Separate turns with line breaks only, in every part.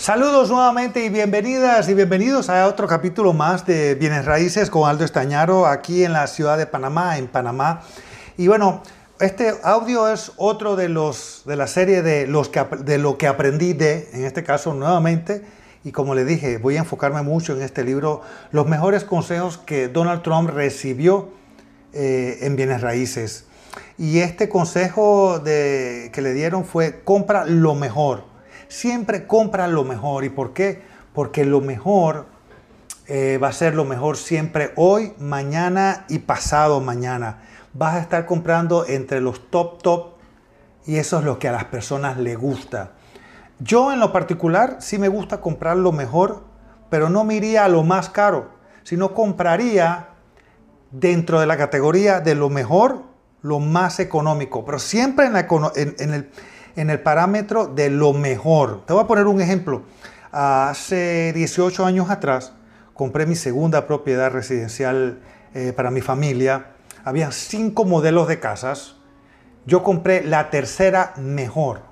Saludos nuevamente y bienvenidas y bienvenidos a otro capítulo más de Bienes Raíces con Aldo Estañaro aquí en la ciudad de Panamá, en Panamá. Y bueno, este audio es otro de los de la serie de los que de lo que aprendí de, en este caso nuevamente, y como le dije, voy a enfocarme mucho en este libro, los mejores consejos que Donald Trump recibió eh, en bienes raíces. Y este consejo de, que le dieron fue compra lo mejor. Siempre compra lo mejor. ¿Y por qué? Porque lo mejor eh, va a ser lo mejor siempre hoy, mañana y pasado mañana. Vas a estar comprando entre los top top y eso es lo que a las personas les gusta. Yo en lo particular sí me gusta comprar lo mejor, pero no me iría a lo más caro, sino compraría dentro de la categoría de lo mejor, lo más económico, pero siempre en, el, en el parámetro de lo mejor. Te voy a poner un ejemplo. Hace 18 años atrás compré mi segunda propiedad residencial eh, para mi familia. Había cinco modelos de casas. Yo compré la tercera mejor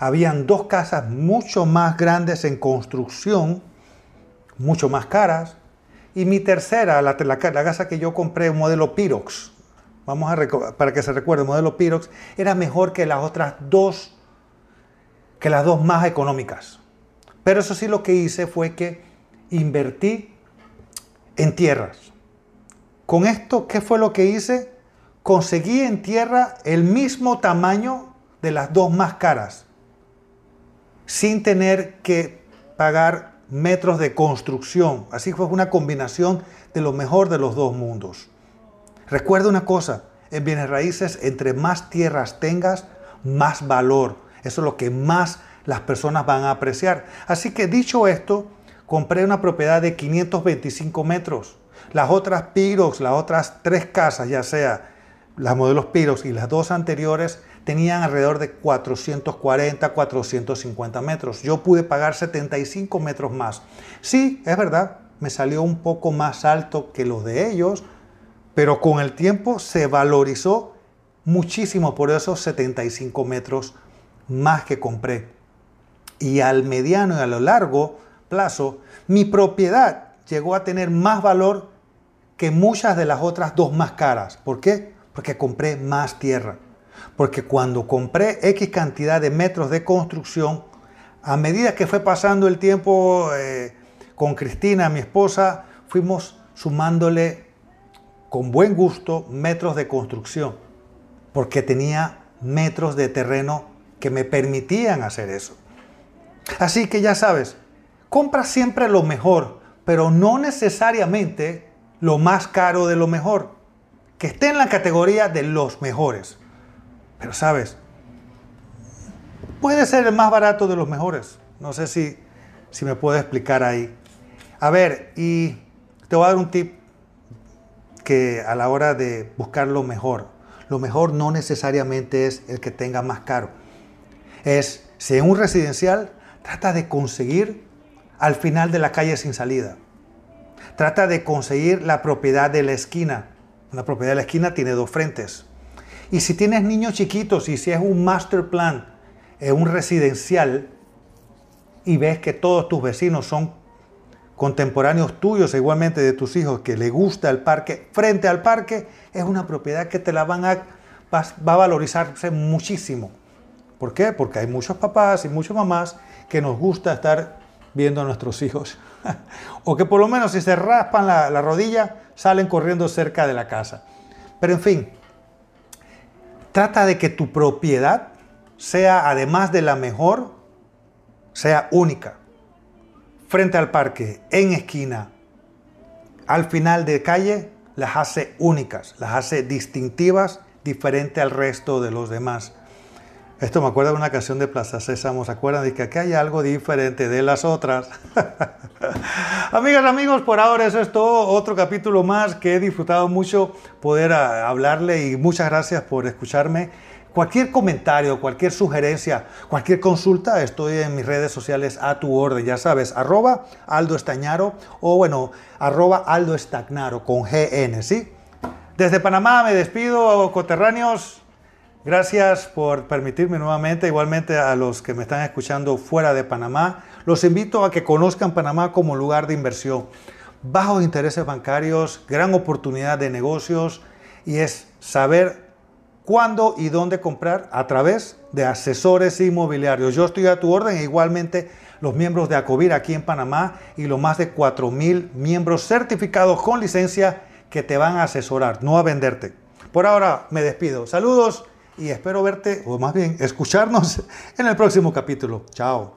habían dos casas mucho más grandes en construcción, mucho más caras. Y mi tercera, la, casa que yo compré, un modelo Pirox, vamos a para que se recuerde, el modelo Pirox, era mejor que las otras dos, que las dos más económicas. Pero eso sí lo que hice fue que invertí en tierras. Con esto, ¿qué fue lo que hice? Conseguí en tierra el mismo tamaño de las dos más caras sin tener que pagar metros de construcción. Así fue una combinación de lo mejor de los dos mundos. Recuerda una cosa, en bienes raíces, entre más tierras tengas, más valor. Eso es lo que más las personas van a apreciar. Así que dicho esto, compré una propiedad de 525 metros. Las otras Pirox, las otras tres casas, ya sea las modelos Pirox y las dos anteriores, tenían alrededor de 440, 450 metros. Yo pude pagar 75 metros más. Sí, es verdad, me salió un poco más alto que los de ellos, pero con el tiempo se valorizó muchísimo por esos 75 metros más que compré. Y al mediano y a lo largo plazo, mi propiedad llegó a tener más valor que muchas de las otras dos más caras. ¿Por qué? Porque compré más tierra. Porque cuando compré X cantidad de metros de construcción, a medida que fue pasando el tiempo eh, con Cristina, mi esposa, fuimos sumándole con buen gusto metros de construcción, porque tenía metros de terreno que me permitían hacer eso. Así que ya sabes, compra siempre lo mejor, pero no necesariamente lo más caro de lo mejor, que esté en la categoría de los mejores. Pero sabes, puede ser el más barato de los mejores. No sé si, si me puedo explicar ahí. A ver, y te voy a dar un tip que a la hora de buscar lo mejor, lo mejor no necesariamente es el que tenga más caro. Es, si en un residencial, trata de conseguir al final de la calle sin salida. Trata de conseguir la propiedad de la esquina. Una propiedad de la esquina tiene dos frentes. Y si tienes niños chiquitos y si es un master plan, es un residencial, y ves que todos tus vecinos son contemporáneos tuyos, igualmente de tus hijos, que le gusta el parque, frente al parque, es una propiedad que te la van a, va valorizarse muchísimo. ¿Por qué? Porque hay muchos papás y muchas mamás que nos gusta estar viendo a nuestros hijos. o que por lo menos si se raspan la, la rodilla, salen corriendo cerca de la casa. Pero en fin, Trata de que tu propiedad sea, además de la mejor, sea única. Frente al parque, en esquina, al final de calle, las hace únicas, las hace distintivas, diferente al resto de los demás. Esto me acuerda de una canción de Plaza Sésamo, ¿se acuerdan? De que aquí hay algo diferente de las otras. Amigas, amigos, por ahora eso es todo. Otro capítulo más que he disfrutado mucho poder ah, hablarle y muchas gracias por escucharme. Cualquier comentario, cualquier sugerencia, cualquier consulta, estoy en mis redes sociales a tu orden, ya sabes, arroba Aldo Estañaro o bueno, arroba Aldo Estagnaro con GN, ¿sí? Desde Panamá me despido, coterráneos. Gracias por permitirme nuevamente, igualmente a los que me están escuchando fuera de Panamá. Los invito a que conozcan Panamá como lugar de inversión. Bajos intereses bancarios, gran oportunidad de negocios y es saber cuándo y dónde comprar a través de asesores inmobiliarios. Yo estoy a tu orden igualmente los miembros de Acovir aquí en Panamá y los más de 4.000 miembros certificados con licencia que te van a asesorar, no a venderte. Por ahora me despido. Saludos y espero verte, o más bien escucharnos en el próximo capítulo. Chao.